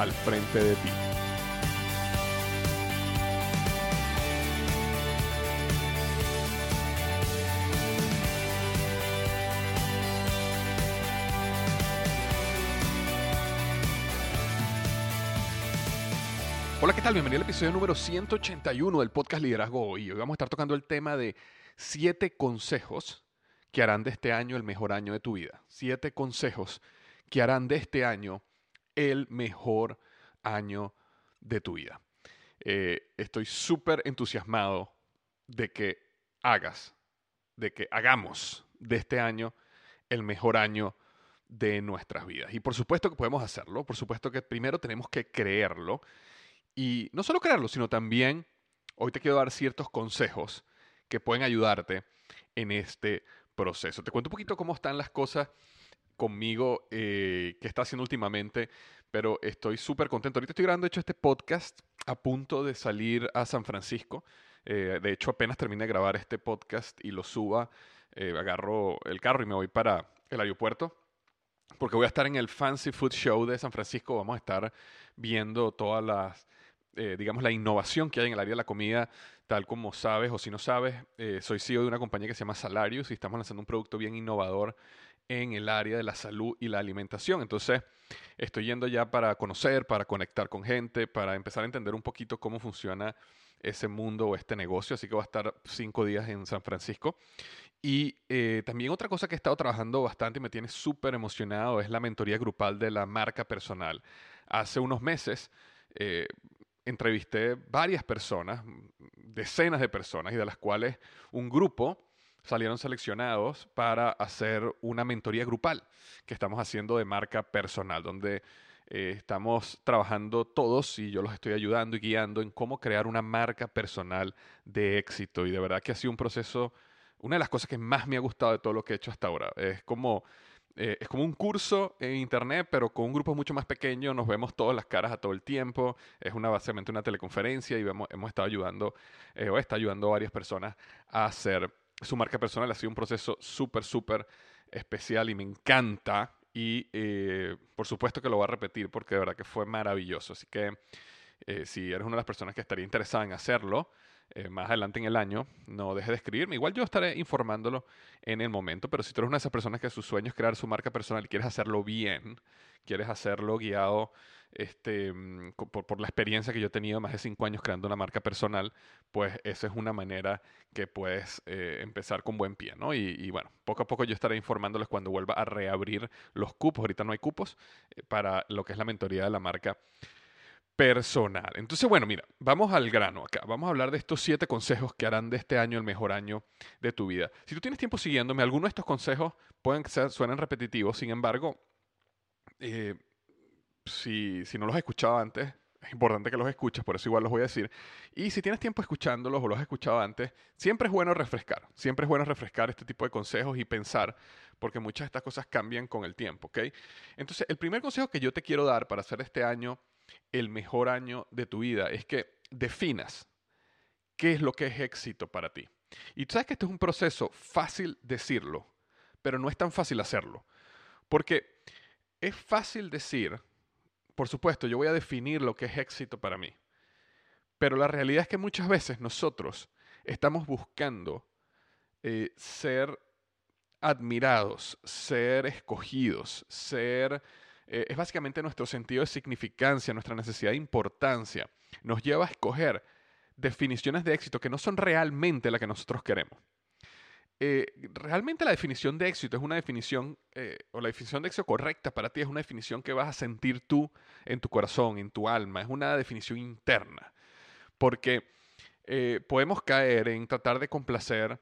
al frente de ti. Hola, ¿qué tal? Bienvenido al episodio número 181 del podcast Liderazgo Hoy. Hoy vamos a estar tocando el tema de siete consejos que harán de este año el mejor año de tu vida. Siete consejos que harán de este año el mejor año de tu vida. Eh, estoy súper entusiasmado de que hagas, de que hagamos de este año el mejor año de nuestras vidas. Y por supuesto que podemos hacerlo, por supuesto que primero tenemos que creerlo. Y no solo creerlo, sino también, hoy te quiero dar ciertos consejos que pueden ayudarte en este proceso. Te cuento un poquito cómo están las cosas conmigo eh, que está haciendo últimamente, pero estoy súper contento. Ahorita estoy grabando, hecho, este podcast a punto de salir a San Francisco. Eh, de hecho, apenas termine de grabar este podcast y lo suba, eh, agarro el carro y me voy para el aeropuerto. Porque voy a estar en el Fancy Food Show de San Francisco. Vamos a estar viendo todas las, digamos, la innovación que hay en el área de la comida, tal como sabes o si no sabes. soy CEO de una compañía que se llama Salarius y estamos lanzando un producto bien innovador en el área de la salud y la alimentación. Entonces, estoy yendo ya para conocer, para conectar con gente, para empezar a entender un poquito cómo funciona ese mundo o este negocio. Así que voy a estar cinco días en San Francisco. Y eh, también otra cosa que he estado trabajando bastante y me tiene súper emocionado es la mentoría grupal de la marca personal. Hace unos meses eh, entrevisté varias personas, decenas de personas, y de las cuales un grupo salieron seleccionados para hacer una mentoría grupal que estamos haciendo de marca personal, donde eh, estamos trabajando todos y yo los estoy ayudando y guiando en cómo crear una marca personal de éxito. Y de verdad que ha sido un proceso, una de las cosas que más me ha gustado de todo lo que he hecho hasta ahora. Es como, eh, es como un curso en internet, pero con un grupo mucho más pequeño. Nos vemos todas las caras a todo el tiempo. Es una, básicamente una teleconferencia y hemos, estado ayudando, eh, o está ayudando a varias personas a hacer su marca personal ha sido un proceso súper, súper especial y me encanta. Y eh, por supuesto que lo voy a repetir porque de verdad que fue maravilloso. Así que eh, si eres una de las personas que estaría interesada en hacerlo, eh, más adelante en el año, no dejes de escribirme. Igual yo estaré informándolo en el momento, pero si tú eres una de esas personas que su sueño es crear su marca personal y quieres hacerlo bien, quieres hacerlo guiado este, mm, por, la experiencia que yo he tenido, más de cinco años creando una marca personal, pues esa es una manera que puedes eh, empezar con buen pie, ¿no? Y, bueno, poco a poco yo estaré informándoles cuando vuelva a reabrir los cupos, ahorita no hay cupos, eh, para lo que es la mentoría de la marca personal. Entonces, bueno, mira, vamos al grano acá. Vamos a hablar de estos siete consejos que harán de este año el mejor año de tu vida. Si tú tienes tiempo siguiéndome, algunos de estos consejos pueden ser, suenan repetitivos, sin embargo, eh, si, si no los has escuchado antes, es importante que los escuches, por eso igual los voy a decir. Y si tienes tiempo escuchándolos o los has escuchado antes, siempre es bueno refrescar. Siempre es bueno refrescar este tipo de consejos y pensar, porque muchas de estas cosas cambian con el tiempo, ¿ok? Entonces, el primer consejo que yo te quiero dar para hacer este año el mejor año de tu vida es que definas qué es lo que es éxito para ti. Y tú sabes que este es un proceso fácil decirlo, pero no es tan fácil hacerlo. Porque es fácil decir, por supuesto, yo voy a definir lo que es éxito para mí. Pero la realidad es que muchas veces nosotros estamos buscando eh, ser admirados, ser escogidos, ser... Eh, es básicamente nuestro sentido de significancia, nuestra necesidad de importancia. Nos lleva a escoger definiciones de éxito que no son realmente las que nosotros queremos. Eh, realmente la definición de éxito es una definición, eh, o la definición de éxito correcta para ti es una definición que vas a sentir tú en tu corazón, en tu alma, es una definición interna. Porque podemos caer en tratar de complacer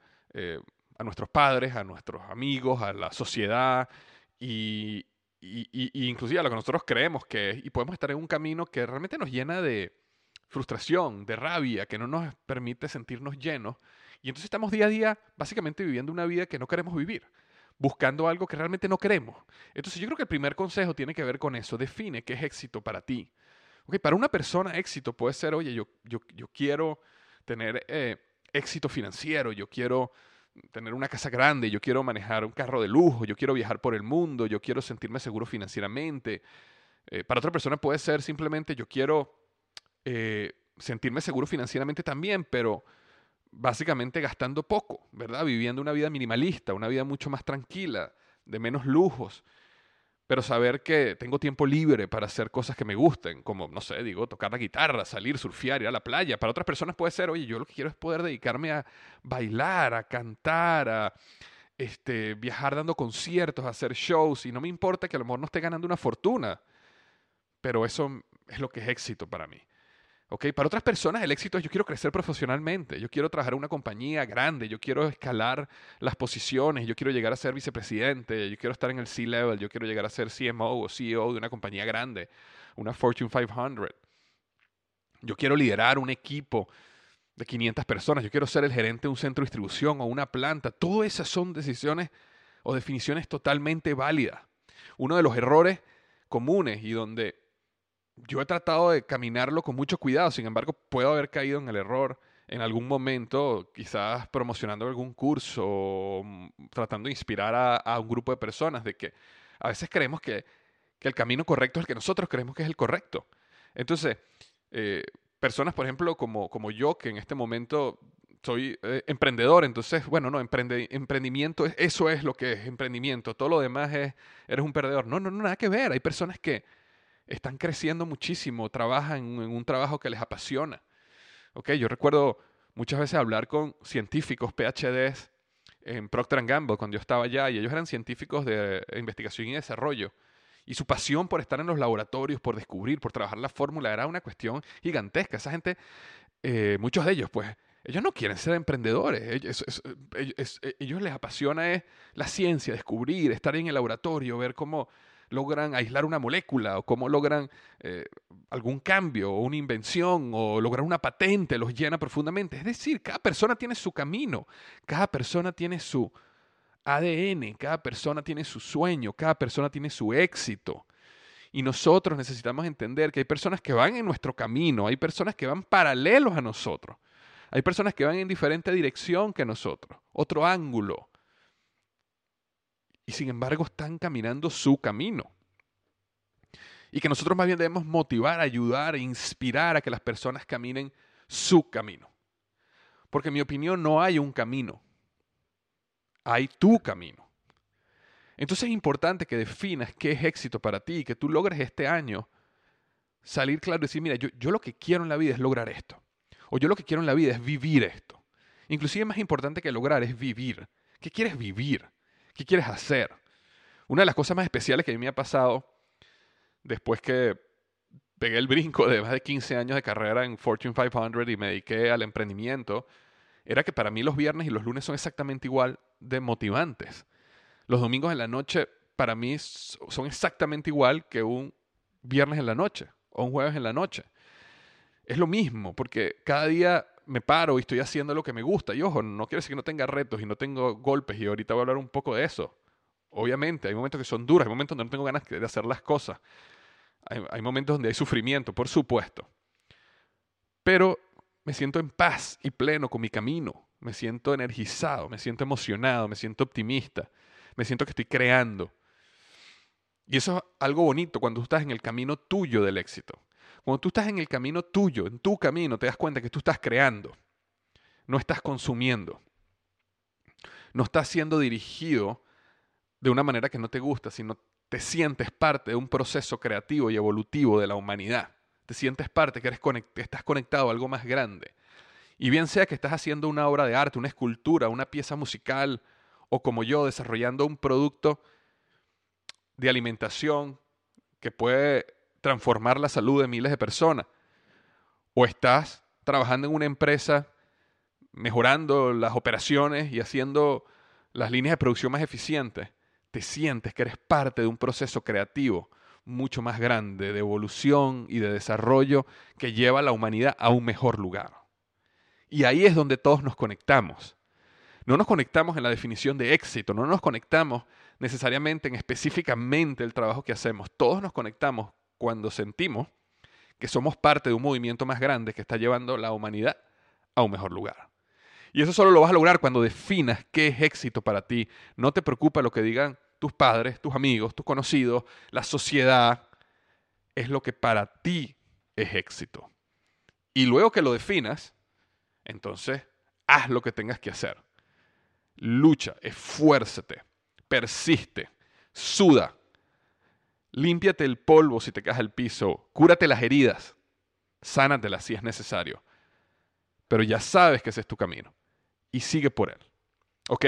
a nuestros padres, a nuestros amigos, a la sociedad y, y, inclusive a lo que nosotros creemos que es, y podemos estar en un camino que realmente nos llena de frustración, de rabia, que no nos permite sentirnos llenos y entonces estamos día a día básicamente viviendo una vida que no queremos vivir, buscando algo que realmente no queremos. Entonces yo creo que el primer consejo tiene que ver con eso, define qué es éxito para ti. Okay, para una persona éxito puede ser, oye, yo, yo, yo quiero tener eh, éxito financiero, yo quiero tener una casa grande, yo quiero manejar un carro de lujo, yo quiero viajar por el mundo, yo quiero sentirme seguro financieramente. Eh, para otra persona puede ser simplemente yo quiero eh, sentirme seguro financieramente también, pero básicamente gastando poco, ¿verdad? Viviendo una vida minimalista, una vida mucho más tranquila, de menos lujos, pero saber que tengo tiempo libre para hacer cosas que me gusten, como, no sé, digo, tocar la guitarra, salir, surfear, ir a la playa. Para otras personas puede ser, oye, yo lo que quiero es poder dedicarme a bailar, a cantar, a este, viajar dando conciertos, a hacer shows, y no me importa que a lo mejor no esté ganando una fortuna, pero eso es lo que es éxito para mí. Para otras personas el éxito es yo quiero crecer profesionalmente, yo quiero trabajar en una compañía grande, yo quiero escalar las posiciones, yo quiero llegar a ser vicepresidente, yo quiero estar en el C-level, yo quiero llegar a ser CMO o CEO de una compañía grande, una Fortune 500. Yo quiero liderar un equipo de 500 personas, yo quiero ser el gerente de un centro de distribución o una planta. Todas esas son decisiones o definiciones totalmente válidas. Uno de los errores comunes y donde yo he tratado de caminarlo con mucho cuidado, sin embargo, puedo haber caído en el error en algún momento, quizás promocionando algún curso, mm, tratando de inspirar a, un grupo de personas, de que a veces creemos que, el camino correcto es el que nosotros creemos que es el correcto. Entonces, eh, personas, por ejemplo, como, como yo, que en este momento soy eh, emprendedor, entonces, bueno, no, emprende, emprendimiento, eso es lo que es emprendimiento, todo lo demás es, eres un perdedor. No, no, no, nada que ver. Hay personas que, están creciendo muchísimo, trabajan en un trabajo que les apasiona. Okay, yo recuerdo muchas veces hablar con científicos, PhDs, en Procter Gamble, cuando yo estaba allá, y ellos eran científicos de investigación y desarrollo. Y su pasión por estar en los laboratorios, por descubrir, por trabajar la fórmula, era una cuestión gigantesca. Esa gente, eh, muchos de ellos, pues, ellos no quieren ser emprendedores. Ellos, ellos les apasiona la ciencia, descubrir, estar en el laboratorio, ver cómo logran aislar una molécula o cómo logran eh, algún cambio o una invención o lograr una patente, los llena profundamente. Es decir, cada persona tiene su camino, cada persona tiene su ADN, cada persona tiene su sueño, cada persona tiene su éxito. Y nosotros necesitamos entender que hay personas que van en nuestro camino, hay personas que van paralelos a nosotros, hay personas que van en diferente dirección que nosotros, otro ángulo y sin embargo están caminando su camino. Y que nosotros más bien debemos motivar, ayudar e inspirar a que las personas caminen su camino. Porque en mi opinión no hay un camino, hay tu camino. Entonces es importante que definas qué es éxito para ti y que tú logres este año salir claro y decir, mira, yo, yo lo que quiero en la vida es lograr esto. O yo lo que quiero en la vida es vivir esto. Inclusive más importante que lograr es vivir. ¿Qué quieres vivir? ¿Qué quieres hacer? Una de las cosas más especiales que a mí me ha pasado después que pegué el brinco de más de 15 años de carrera en Fortune 500 y me dediqué al emprendimiento, era que para mí los viernes y los lunes son exactamente igual de motivantes. Los domingos en la noche para mí son exactamente igual que un viernes en la noche o un jueves en la noche. Es lo mismo, porque cada día me paro y estoy haciendo lo que me gusta. Y ojo, no quiere decir que no tenga retos y no tengo golpes, y ahorita voy a hablar un poco de eso. Obviamente, hay momentos que son duros, hay momentos donde no tengo ganas de hacer las cosas. Hay, momentos donde hay sufrimiento, por supuesto. Pero me siento en paz y pleno con mi camino. Me siento energizado, me siento emocionado, me siento optimista, me siento que estoy creando. Y eso es algo bonito cuando tú estás en el camino tuyo del éxito. Cuando tú estás en el camino tuyo, en tu camino, te das cuenta que tú estás creando, no estás consumiendo, no estás siendo dirigido de una manera que no te gusta, sino te sientes parte de un proceso creativo y evolutivo de la humanidad. Te sientes parte, que eres estás conectado a algo más grande. Y bien sea que estás haciendo una obra de arte, una escultura, una pieza musical, o como yo, desarrollando un producto de alimentación que puede transformar la salud de miles de personas. O estás trabajando en una empresa mejorando las operaciones y haciendo las líneas de producción más eficientes te sientes que eres parte de un proceso creativo mucho más grande de evolución y de desarrollo que lleva a la humanidad a un mejor lugar. Y ahí es donde todos nos conectamos. No nos conectamos en la definición de éxito, no nos conectamos necesariamente en específicamente el trabajo que hacemos. Todos nos conectamos cuando sentimos que somos parte de un movimiento más grande que está llevando la humanidad a un mejor lugar. Y eso solo lo vas a lograr cuando definas qué es éxito para ti. No te preocupa lo que digan tus padres, tus amigos, tus conocidos, la sociedad. Es lo que para ti es éxito. Y luego que lo definas, entonces haz lo que tengas que hacer. Lucha, esfuérzate, persiste, suda, límpiate el polvo si te caes al piso, cúrate las heridas, sánatelas si es necesario. Pero ya sabes que ese es tu camino y sigue por él. ¿Ok?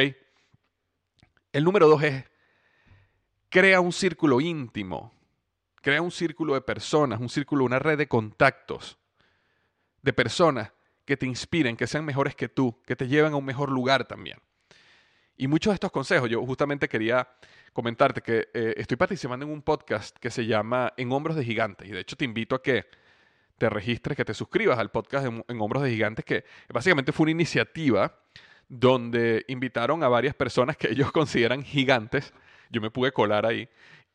El número dos es, crea un círculo íntimo, crea un círculo de personas, un círculo, una red de contactos, de personas que te inspiren, que sean mejores que tú, que te lleven a un mejor lugar también. Y muchos de estos consejos, yo justamente quería comentarte que eh, estoy participando en un podcast que se llama En Hombros de Gigantes, y de hecho te invito a que te registres, que te suscribas al podcast en, Hombros de Gigantes, que básicamente fue una iniciativa donde invitaron a varias personas que ellos consideran gigantes. Yo me pude colar ahí.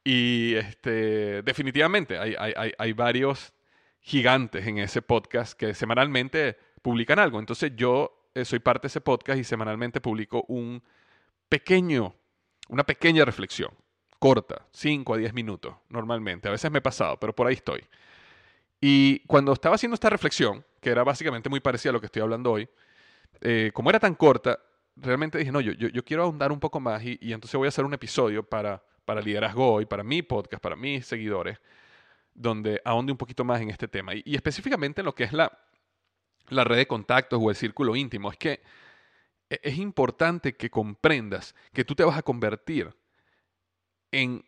Y este, definitivamente hay, hay, varios gigantes en ese podcast que semanalmente publican algo. Entonces yo eh, soy parte de ese podcast y semanalmente publico un pequeño, una pequeña reflexión, corta, 5 a 10 minutos normalmente. A veces me he pasado, pero por ahí estoy. Y cuando estaba haciendo esta reflexión, que era básicamente muy parecida a lo que estoy hablando hoy, eh, como era tan corta, realmente dije, no, yo, quiero ahondar un poco más y, entonces voy a hacer un episodio para, para Liderazgo Hoy, para mi podcast, para mis seguidores, donde ahonde un poquito más en este tema. Y, específicamente en lo que es la, red de contactos o el círculo íntimo. Es que es importante que comprendas que tú te vas a convertir en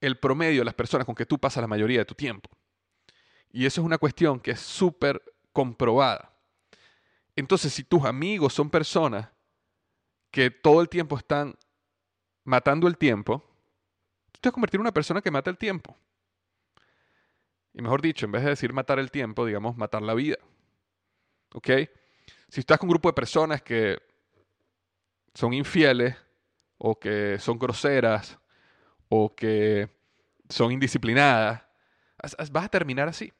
el promedio de las personas con que tú pasas la mayoría de tu tiempo. Y eso es una cuestión que es súper comprobada. Entonces, si tus amigos son personas que todo el tiempo están matando el tiempo, tú te vas a convertir en una persona que mata el tiempo. Y mejor dicho, en vez de decir matar el tiempo, digamos matar la vida. ¿Ok? Si estás con un grupo de personas que son infieles, o que son groseras, o que son indisciplinadas, vas a terminar así.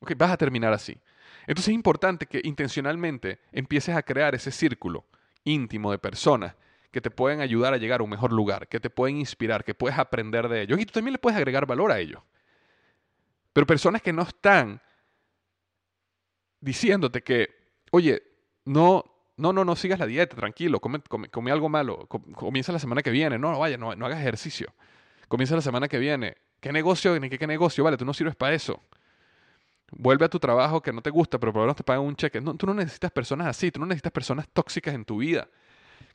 Vas a terminar así. Entonces es importante que intencionalmente empieces a crear ese círculo íntimo de personas que te pueden ayudar a llegar a un mejor lugar, que te pueden inspirar, que puedes aprender de ellos y tú también le puedes agregar valor a ellos. Pero personas que no están diciéndote que, oye, no, no, no, no sigas la dieta, tranquilo, come, come, algo malo, comienza la semana que viene, no, no vaya, no, no hagas ejercicio, comienza la semana que viene, ¿qué negocio, qué, qué negocio? Vale, tú no sirves para eso. Vuelve a tu trabajo que no te gusta, pero por lo menos te pagan un cheque. No, tú no necesitas personas así, tú no necesitas personas tóxicas en tu vida,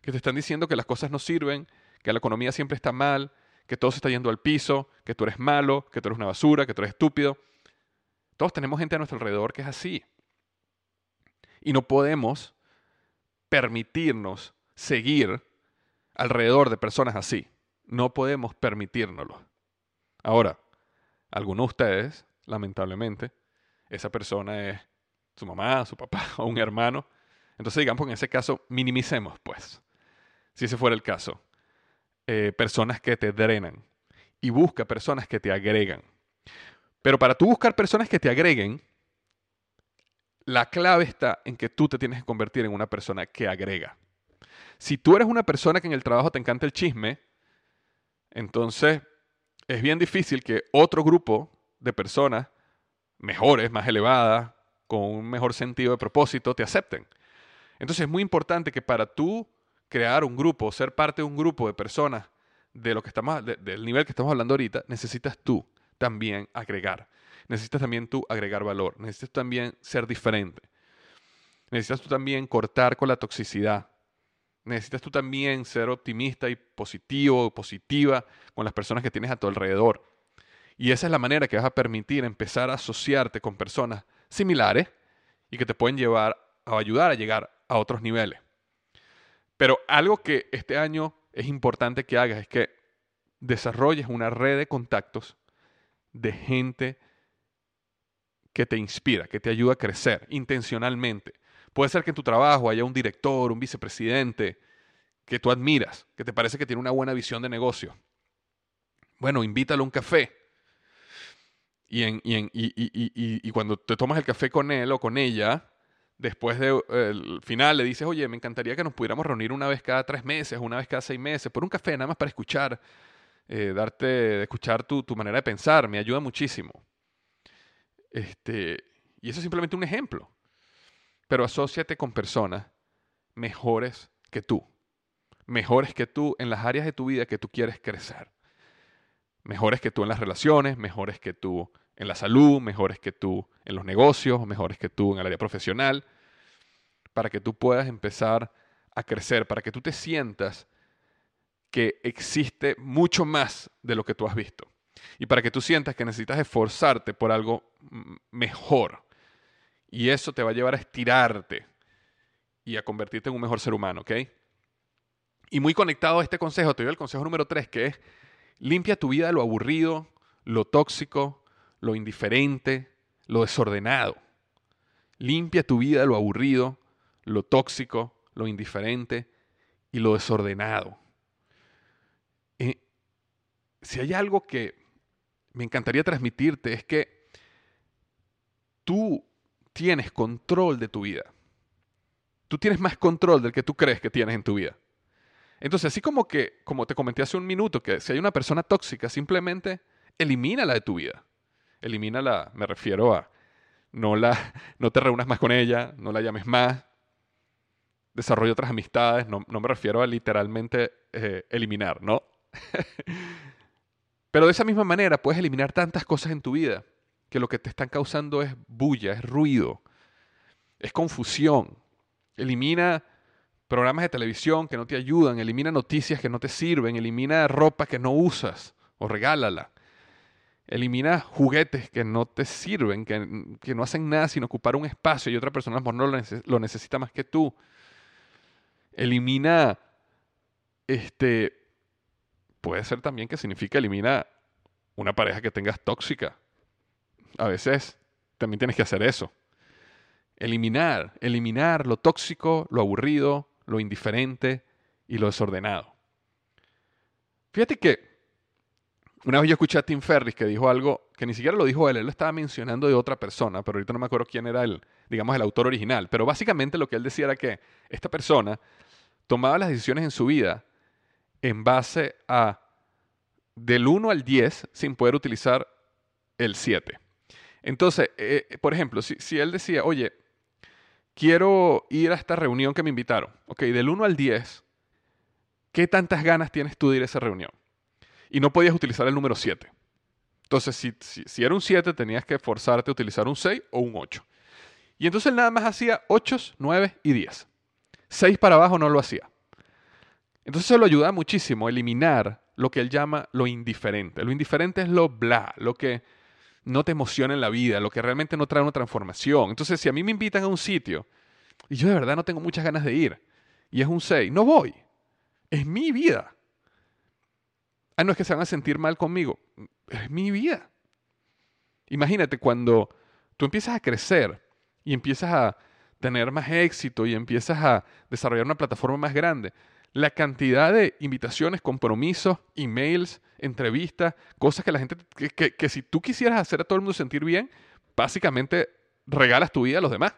que te están diciendo que las cosas no sirven, que la economía siempre está mal, que todo se está yendo al piso, que tú eres malo, que tú eres una basura, que tú eres estúpido. Todos tenemos gente a nuestro alrededor que es así. Y no podemos permitirnos seguir alrededor de personas así. No podemos permitírnoslo. Ahora, algunos de ustedes, lamentablemente, esa persona es su mamá, su papá o un hermano. Entonces, digamos, en ese caso, minimicemos, pues, si ese fuera el caso, eh, personas que te drenan y busca personas que te agregan. Pero para tú buscar personas que te agreguen, la clave está en que tú te tienes que convertir en una persona que agrega. Si tú eres una persona que en el trabajo te encanta el chisme, entonces es bien difícil que otro grupo de personas mejores, más elevadas, con un mejor sentido de propósito, te acepten. Entonces es muy importante que para tú crear un grupo, ser parte de un grupo de personas de lo que estamos, del nivel que estamos hablando ahorita, necesitas tú también agregar. Necesitas también tú agregar valor. Necesitas también ser diferente. Necesitas tú también cortar con la toxicidad. Necesitas tú también ser optimista y positivo positiva con las personas que tienes a tu alrededor. Y esa es la manera que vas a permitir empezar a asociarte con personas similares y que te pueden llevar a ayudar a llegar a otros niveles. Pero algo que este año es importante que hagas es que desarrolles una red de contactos de gente que te inspira, que te ayuda a crecer intencionalmente. Puede ser que en tu trabajo haya un director, un vicepresidente que tú admiras, que te parece que tiene una buena visión de negocio. Bueno, invítalo a un café. Y, cuando te tomas el café con él o con ella, después del final le dices, oye, me encantaría que nos pudiéramos reunir una vez cada tres meses, una vez cada seis meses, por un café, nada más para escuchar, eh, darte, escuchar tu, manera de pensar, me ayuda muchísimo. Este, y eso es simplemente un ejemplo. Pero asóciate con personas mejores que tú, mejores que tú en las áreas de tu vida que tú quieres crecer. Mejores que tú en las relaciones, mejores que tú en la salud, mejores que tú en los negocios, mejores que tú en el área profesional, para que tú puedas empezar a crecer, para que tú te sientas que existe mucho más de lo que tú has visto. Y para que tú sientas que necesitas esforzarte por algo mejor. Y eso te va a llevar a estirarte y a convertirte en un mejor ser humano, ¿ok? Y muy conectado a este consejo, te doy el consejo número tres, que es limpia tu vida de lo aburrido, lo tóxico, lo indiferente, lo desordenado. Limpia tu vida de lo aburrido, lo tóxico, lo indiferente y lo desordenado. Eh, si hay algo que me encantaría transmitirte es que tú tienes control de tu vida. Tú tienes más control del que tú crees que tienes en tu vida. Entonces, así como que, como te comenté hace un minuto, que si hay una persona tóxica, simplemente elimínala de tu vida elimínala, me refiero a no, la, no te reúnas más con ella, no la llames más, desarrolla otras amistades, no, me refiero a literalmente eh, eliminar, ¿no? Pero de esa misma manera puedes eliminar tantas cosas en tu vida que lo que te están causando es bulla, es ruido, es confusión. Elimina programas de televisión que no te ayudan, elimina noticias que no te sirven, elimina ropa que no usas o regálala. Elimina juguetes que no te sirven, que, no hacen nada sin ocupar un espacio y otra persona no lo, lo necesita más que tú. Elimina, este, puede ser también que significa elimina una pareja que tengas tóxica. A veces también tienes que hacer eso. Eliminar, eliminar lo tóxico, lo aburrido, lo indiferente y lo desordenado. Fíjate que una vez yo escuché a Tim Ferris que dijo algo que ni siquiera lo dijo él, él lo estaba mencionando de otra persona, pero ahorita no me acuerdo quién era el, digamos, el autor original. Pero básicamente lo que él decía era que esta persona tomaba las decisiones en su vida en base a del 1 al 10 sin poder utilizar el 7. Entonces, eh, por ejemplo, si, si, él decía, oye, quiero ir a esta reunión que me invitaron, ok, del 1 al 10, ¿qué tantas ganas tienes tú de ir a esa reunión? y no podías utilizar el número 7. Entonces, si, si, era un 7, tenías que forzarte a utilizar un 6 o un 8. Y entonces él nada más hacía 8, 9 y 10. 6 para abajo no lo hacía. Entonces eso lo ayuda muchísimo a eliminar lo que él llama lo indiferente. Lo indiferente es lo bla, lo que no te emociona en la vida, lo que realmente no trae una transformación. Entonces, si a mí me invitan a un sitio y yo de verdad no tengo muchas ganas de ir y es un 6, no voy. Es mi vida. Ah, no es que se van a sentir mal conmigo. Es mi vida. Imagínate cuando tú empiezas a crecer y empiezas a tener más éxito y empiezas a desarrollar una plataforma más grande, la cantidad de invitaciones, compromisos, emails, entrevistas, cosas que la gente, que, que, si tú quisieras hacer a todo el mundo sentir bien, básicamente regalas tu vida a los demás.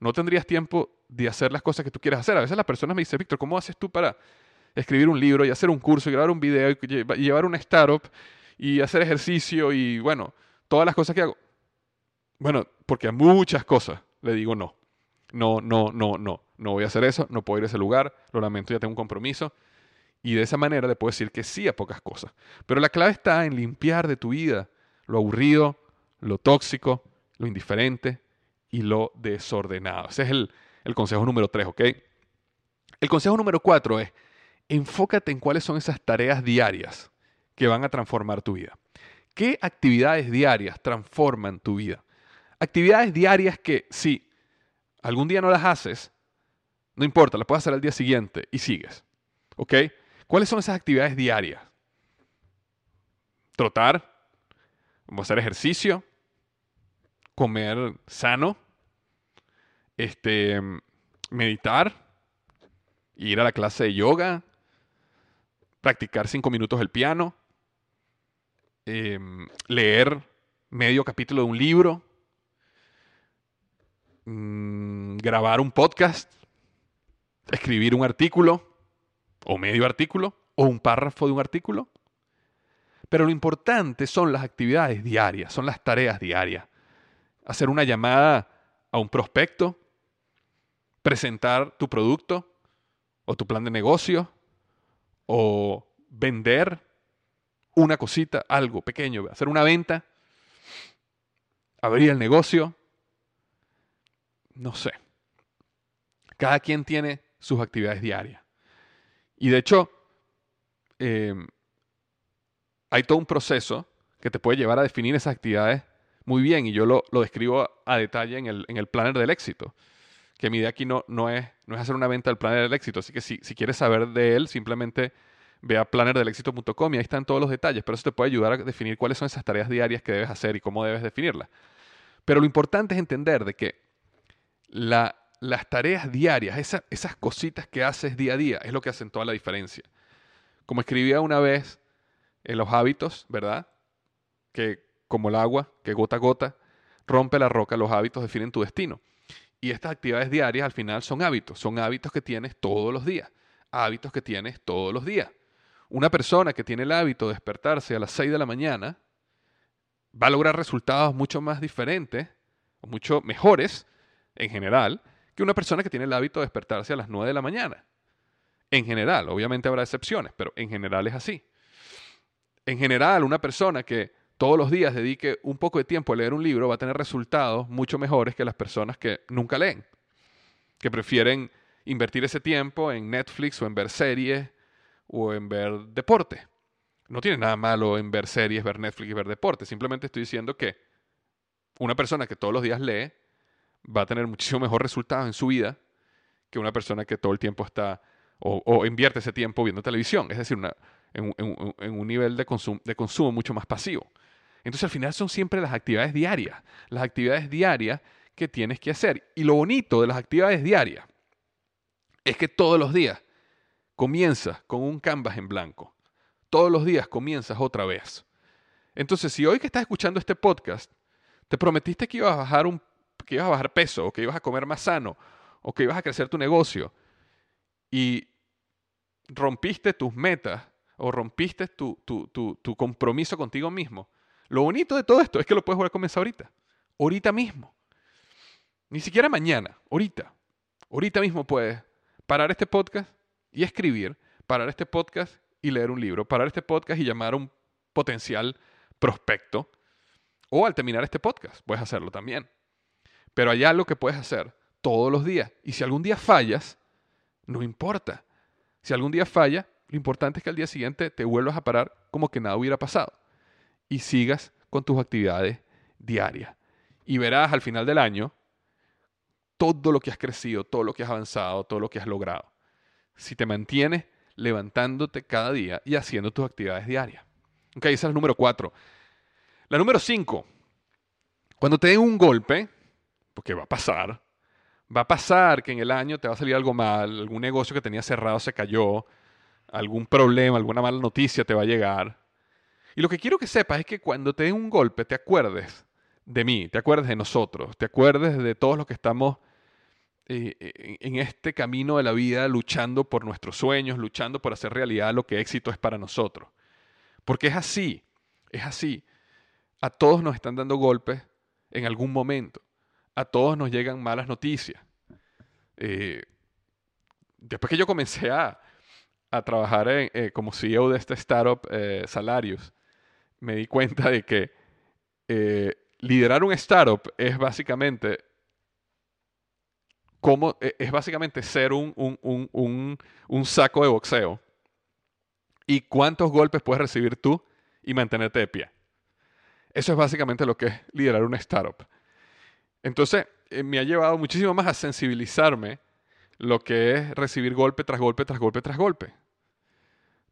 No tendrías tiempo de hacer las cosas que tú quieres hacer. A veces las personas me dicen, Víctor, ¿cómo haces tú para escribir un libro y hacer un curso y grabar un video y llevar una startup y hacer ejercicio y, bueno, todas las cosas que hago? Bueno, porque a muchas cosas le digo no. No, no, no, no no voy a hacer eso, no puedo ir a ese lugar, lo lamento, ya tengo un compromiso. Y de esa manera le puedo decir que sí a pocas cosas. Pero la clave está en limpiar de tu vida lo aburrido, lo tóxico, lo indiferente y lo desordenado. Ese es el, el consejo número tres, ¿ok? El consejo número cuatro es, enfócate en cuáles son esas tareas diarias que van a transformar tu vida. ¿Qué actividades diarias transforman tu vida? Actividades diarias que si algún día no las haces, no importa, la puedes hacer al día siguiente y sigues. ¿Ok? ¿Cuáles son esas actividades diarias? Trotar, hacer ejercicio, comer sano, este, meditar, ir a la clase de yoga, practicar cinco minutos el piano, em, leer medio capítulo de un libro, mm, grabar un podcast, escribir un artículo o medio artículo o un párrafo de un artículo. Pero lo importante son las actividades diarias, son las tareas diarias. Hacer una llamada a un prospecto, presentar tu producto o tu plan de negocio o vender una cosita, algo pequeño, hacer una venta, abrir el negocio, no sé. Cada quien tiene sus actividades diarias. Y de hecho, em, hay todo un proceso que te puede llevar a definir esas actividades muy bien y yo lo, describo a, detalle en el, en el, planner del éxito. Que mi idea aquí no, no, es, no es hacer una venta del planner del éxito, así que si, si quieres saber de él, simplemente ve a plannerdelexito.com y ahí están todos los detalles, pero eso te puede ayudar a definir cuáles son esas tareas diarias que debes hacer y cómo debes definirlas. Pero lo importante es entender de que la, las tareas diarias, esas cositas que haces día a día, es lo que hacen toda la diferencia. Como escribía una vez en los hábitos, ¿verdad? Que como el agua, que gota a gota, rompe la roca, los hábitos definen tu destino. Y estas actividades diarias al final son hábitos, son hábitos que tienes todos los días, hábitos que tienes todos los días. Una persona que tiene el hábito de despertarse a las 6 de la mañana va a lograr resultados mucho más diferentes, mucho mejores en general, que una persona que tiene el hábito de despertarse a las 9 de la mañana. En general, obviamente habrá excepciones, pero en general es así. En general, una persona que todos los días dedique un poco de tiempo a leer un libro va a tener resultados mucho mejores que las personas que nunca leen, que prefieren invertir ese tiempo en Netflix o en ver series o en ver deporte. No tiene nada malo en ver series, ver Netflix y ver deporte. Simplemente estoy diciendo que una persona que todos los días lee va a tener muchísimo mejor resultados en su vida que una persona que todo el tiempo está o, invierte ese tiempo viendo televisión, es decir, en, un nivel de, de consumo mucho más pasivo. Entonces al final son siempre las actividades diarias, las actividades diarias que tienes que hacer. Y lo bonito de las actividades diarias es que todos los días comienzas con un canvas en blanco. Todos los días comienzas otra vez. Entonces, si hoy que estás escuchando este podcast, te prometiste que ibas a bajar un que ibas a bajar peso, o que ibas a comer más sano, o que ibas a crecer tu negocio, y rompiste tus metas, o rompiste tu, tu, compromiso contigo mismo, lo bonito de todo esto es que lo puedes volver a comenzar ahorita, ahorita mismo. Ni siquiera mañana, ahorita. Ahorita mismo puedes parar este podcast y escribir, parar este podcast y leer un libro, parar este podcast y llamar a un potencial prospecto o al terminar este podcast. Puedes hacerlo también. Pero hay algo que puedes hacer todos los días. Y si algún día fallas, no importa. Si algún día falla, lo importante es que al día siguiente te vuelvas a parar como que nada hubiera pasado y sigas con tus actividades diarias. Y verás al final del año todo lo que has crecido, todo lo que has avanzado, todo lo que has logrado. Si te mantienes levantándote cada día y haciendo tus actividades diarias. Ok, esa es la número cuatro. La número cinco. Cuando te den un golpe, porque va a pasar, va a pasar que en el año te va a salir algo mal, algún negocio que tenías cerrado se cayó, algún problema, alguna mala noticia te va a llegar. Y lo que quiero que sepas es que cuando te den un golpe, te acuerdes de mí, te acuerdes de nosotros, te acuerdes de todos los que estamos eh, en este camino de la vida luchando por nuestros sueños, luchando por hacer realidad lo que éxito es para nosotros. Porque es así, es así. A todos nos están dando golpes en algún momento. A todos nos llegan malas noticias. Eh, después que yo comencé a, trabajar eh, como CEO de este startup Salarios, me di cuenta de que liderar un startup es básicamente como, e, es básicamente ser un, un, saco de boxeo. ¿Y cuántos golpes puedes recibir tú y mantenerte de pie? Eso es básicamente lo que es liderar una startup. Entonces, eh, me ha llevado muchísimo más a sensibilizarme lo que es recibir golpe tras golpe tras golpe tras golpe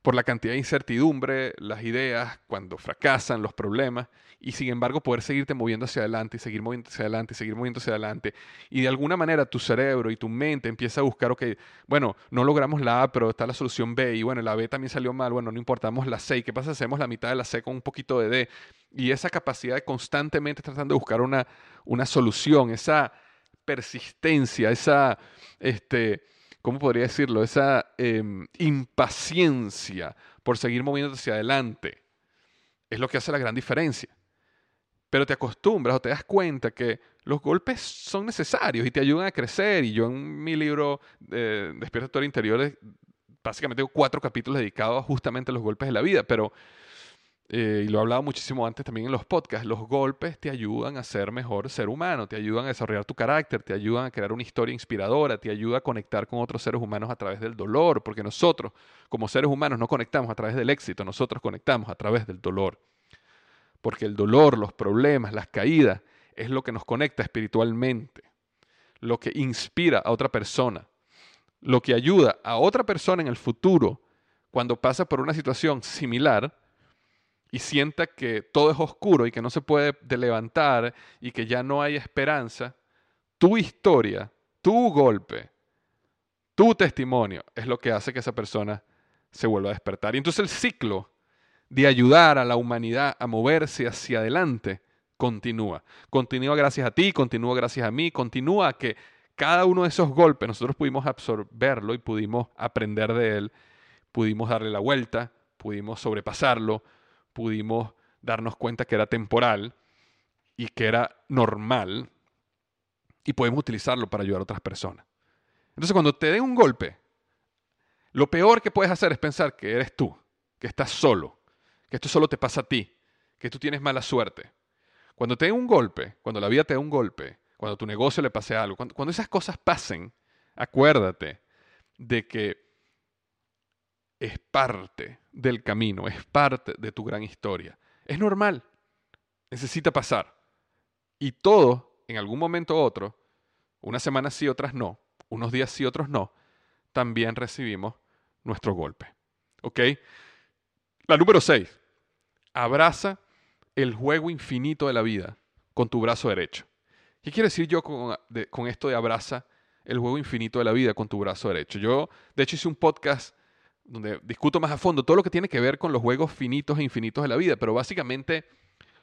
por la cantidad de incertidumbre, las ideas, cuando fracasan, los problemas, y sin embargo poder seguirte moviendo hacia adelante y seguir moviendo hacia adelante y seguir moviendo hacia adelante. Y de alguna manera tu cerebro y tu mente empieza a buscar, ok, bueno, no logramos la A, pero está la solución B, y bueno, la B también salió mal, bueno, no importamos la C, ¿y qué pasa hacemos la mitad de la C con un poquito de D? Y esa capacidad de constantemente tratando de buscar una, una solución, esa persistencia, esa, este, ¿cómo podría decirlo? Esa em, impaciencia por seguir moviéndote hacia adelante. Es lo que hace la gran diferencia. Pero te acostumbras o te das cuenta que los golpes son necesarios y te ayudan a crecer. Y yo en mi libro eh, Despierta Interior, básicamente tengo cuatro capítulos dedicados justamente a los golpes de la vida. Pero eh, y lo he hablado muchísimo antes también en los podcasts, los golpes te ayudan a ser mejor ser humano, te ayudan a desarrollar tu carácter, te ayudan a crear una historia inspiradora, te ayuda a conectar con otros seres humanos a través del dolor, porque nosotros como seres humanos no conectamos a través del éxito, nosotros conectamos a través del dolor. Porque el dolor, los problemas, las caídas, es lo que nos conecta espiritualmente, lo que inspira a otra persona, lo que ayuda a otra persona en el futuro cuando pasa por una situación similar y sienta que todo es oscuro y que no se puede levantar y que ya no hay esperanza, tu historia, tu golpe, tu testimonio es lo que hace que esa persona se vuelva a despertar. Y entonces el ciclo de ayudar a la humanidad a moverse hacia adelante continúa. Continúa gracias a ti, continúa gracias a mí, continúa que cada uno de esos golpes nosotros pudimos absorberlo y pudimos aprender de él, pudimos darle la vuelta, pudimos sobrepasarlo, pudimos darnos cuenta que era temporal y que era normal y podemos utilizarlo para ayudar a otras personas. Entonces cuando te den un golpe, lo peor que puedes hacer es pensar que eres tú, que estás solo, que esto solo te pasa a ti, que tú tienes mala suerte. Cuando te den un golpe, cuando la vida te da un golpe, cuando tu negocio le pase algo, cuando, cuando esas cosas pasen, acuérdate de que es parte del camino, es parte de tu gran historia. Es normal, necesita pasar. Y todo, en algún momento u otro, unas semanas sí, otras no, unos días sí, otros no, también recibimos nuestro golpe. ¿Ok? La número 6. Abraza el juego infinito de la vida con tu brazo derecho. ¿Qué quiere decir yo con, con esto de abraza el juego infinito de la vida con tu brazo derecho? Yo, de hecho, hice un podcast donde discuto más a fondo todo lo que tiene que ver con los juegos finitos e infinitos de la vida, pero básicamente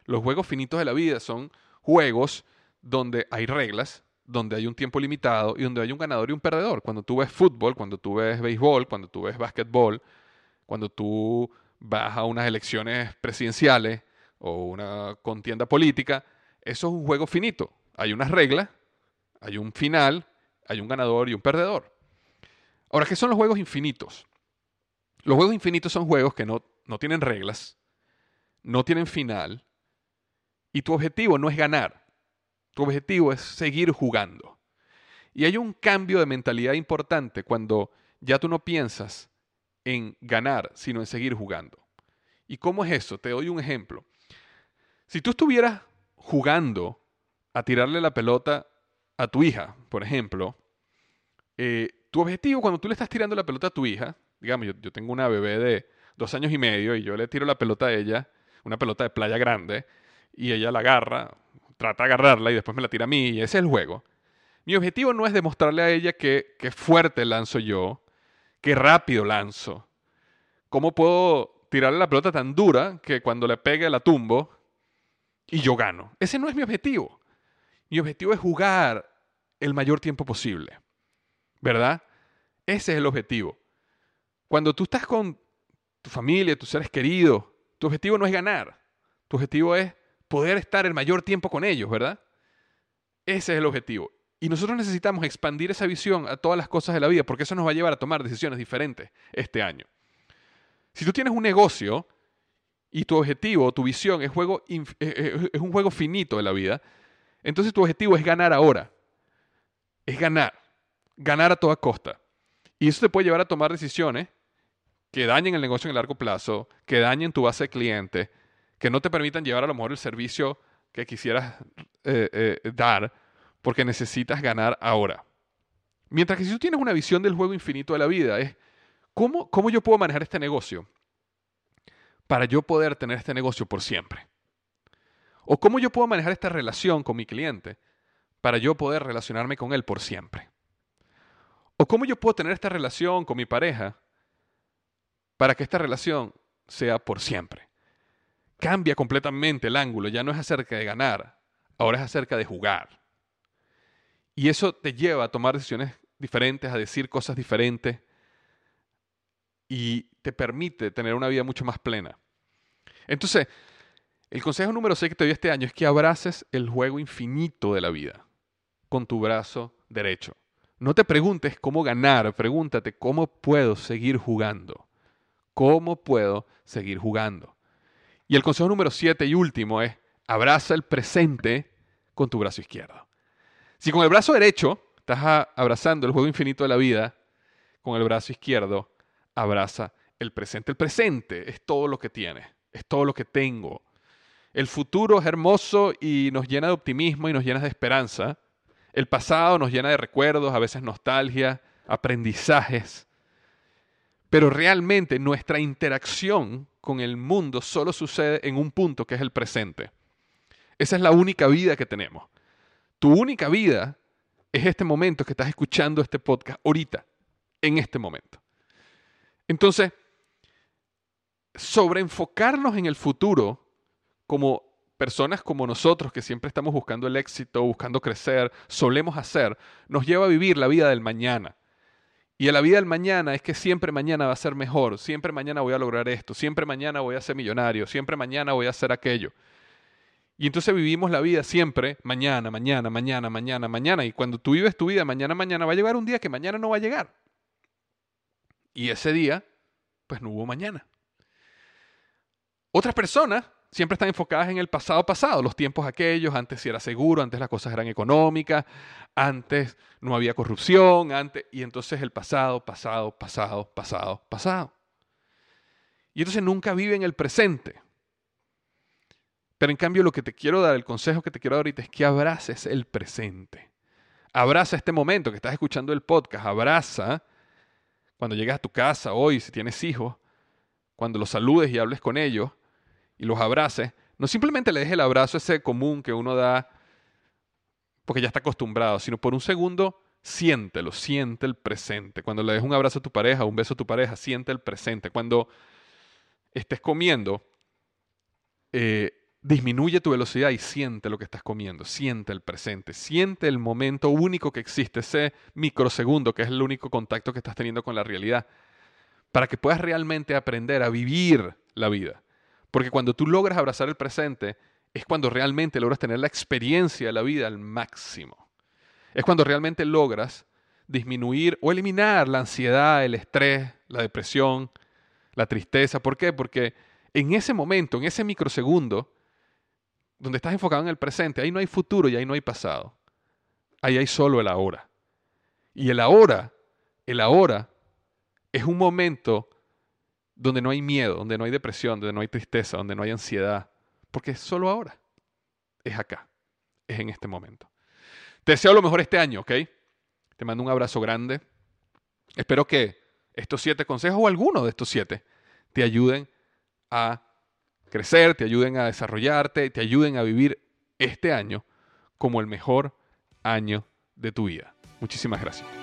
los juegos finitos de la vida son juegos donde hay reglas, donde hay un tiempo limitado y donde hay un ganador y un perdedor. Cuando tú ves fútbol, cuando tú ves béisbol, cuando tú ves básquetbol, cuando tú vas a unas elecciones presidenciales o una contienda política, eso es un juego finito. Hay unas reglas, hay un final, hay un ganador y un perdedor. Ahora, ¿qué son los juegos infinitos? Los juegos infinitos son juegos que no, no tienen reglas, no tienen final y tu objetivo no es ganar. Tu objetivo es seguir jugando. Y hay un cambio de mentalidad importante cuando ya tú no piensas en ganar, sino en seguir jugando. ¿Y cómo es eso? Te doy un ejemplo. Si tú estuvieras jugando a tirarle la pelota a tu hija, por ejemplo, eh, tu objetivo cuando tú le estás tirando la pelota a tu hija, digamos, yo, yo tengo una bebé de dos años y medio y yo le tiro la pelota a ella, una pelota de playa grande, y ella la agarra, trata de agarrarla y después me la tira a mí, y ese es el juego. Mi objetivo no es demostrarle a ella que, que fuerte lanzo yo, que rápido lanzo. ¿Cómo puedo tirarle la pelota tan dura que cuando le pegue la tumbo y yo gano? Ese no es mi objetivo. Mi objetivo es jugar el mayor tiempo posible. ¿Verdad? Ese es el objetivo. Cuando tú estás con tu familia, tus seres queridos, tu objetivo no es ganar. Tu objetivo es poder estar el mayor tiempo con ellos, ¿verdad? Ese es el objetivo. Y nosotros necesitamos expandir esa visión a todas las cosas de la vida, porque eso nos va a llevar a tomar decisiones diferentes este año. Si tú tienes un negocio y tu objetivo, tu visión es, juego, eh, eh, es un juego finito de la vida, entonces tu objetivo es ganar ahora. Es ganar. Ganar a toda costa. Y eso te puede llevar a tomar decisiones que dañen el negocio en el largo plazo, que dañen tu base de clientes, que no te permitan llevar a lo mejor el servicio que quisieras eh, dar, porque necesitas ganar ahora. Mientras que si tú tienes una visión del juego infinito de la vida, es ¿cómo, cómo yo puedo manejar este negocio para yo poder tener este negocio por siempre? ¿O cómo yo puedo manejar esta relación con mi cliente para yo poder relacionarme con él por siempre? ¿O cómo yo puedo tener esta relación con mi pareja para que esta relación sea por siempre? Cambia completamente el ángulo, ya no es acerca de ganar, ahora es acerca de jugar. Y eso te lleva a tomar decisiones diferentes, a decir cosas diferentes y te permite tener una vida mucho más plena. Entonces, el consejo número 6 que te doy este año es que abraces el juego infinito de la vida con tu brazo derecho. No te preguntes cómo ganar, pregúntate cómo puedo seguir jugando. ¿Cómo puedo seguir jugando? Y el consejo número 7 y último es abraza el presente con tu brazo izquierdo. Si con el brazo derecho estás abrazando el juego infinito de la vida, con el brazo izquierdo abraza el presente. El presente es todo lo que tienes, es todo lo que tengo. El futuro es hermoso y nos llena de optimismo y nos llena de esperanza. El pasado nos llena de recuerdos, a veces nostalgia, aprendizajes. Pero realmente nuestra interacción con el mundo solo sucede en un punto que es el presente. Esa es la única vida que tenemos. Tu única vida es este momento que estás escuchando este podcast ahorita, en este momento. Entonces, sobre enfocarnos en el futuro como personas como nosotros que siempre estamos buscando el éxito, buscando crecer, solemos hacer, nos lleva a vivir la vida del mañana. Y la vida del mañana es que siempre mañana va a ser mejor, siempre mañana voy a lograr esto, siempre mañana voy a ser millonario, siempre mañana voy a hacer aquello. Y entonces vivimos la vida siempre mañana, mañana, mañana, mañana, mañana. Y cuando tú vives tu vida mañana, mañana, va a llegar un día que mañana no va a llegar. Y ese día, pues no hubo mañana. Otras personas siempre están enfocadas en el pasado pasado, los tiempos aquellos, antes sí era seguro, antes las cosas eran económicas, antes no había corrupción, antes, y entonces el pasado, pasado, pasado, pasado, pasado. Y entonces nunca viven el presente. Pero en cambio lo que te quiero dar, el consejo que te quiero dar ahorita es que abraces el presente. Abraza este momento que estás escuchando el podcast. Abraza cuando llegues a tu casa hoy, si tienes hijos, cuando los saludes y hables con ellos y los abraces. No simplemente le dejes el abrazo ese común que uno da porque ya está acostumbrado, sino por un segundo siéntelo, siente el presente. Cuando le des un abrazo a tu pareja, un beso a tu pareja, siente el presente. Cuando estés comiendo, eh, disminuye tu velocidad y siente lo que estás comiendo, siente el presente, siente el momento único que existe, ese microsegundo que es el único contacto que estás teniendo con la realidad, para que puedas realmente aprender a vivir la vida. Porque cuando tú logras abrazar el presente, es cuando realmente logras tener la experiencia de la vida al máximo. Es cuando realmente logras disminuir o eliminar la ansiedad, el estrés, la depresión, la tristeza. ¿Por qué? Porque En ese momento, en ese microsegundo, donde estás enfocado en el presente, ahí no hay futuro y ahí no hay pasado. Ahí hay solo el ahora. Y el ahora, el ahora es un momento donde no hay miedo, donde no hay depresión, donde no hay tristeza, donde no hay ansiedad, porque es solo ahora. Es acá, es en este momento. Te deseo lo mejor este año, ¿ok? Te mando un abrazo grande. Espero que estos siete consejos o alguno de estos siete te ayuden a crecer, te ayuden a desarrollarte, te ayuden a vivir este año como el mejor año de tu vida. Muchísimas gracias.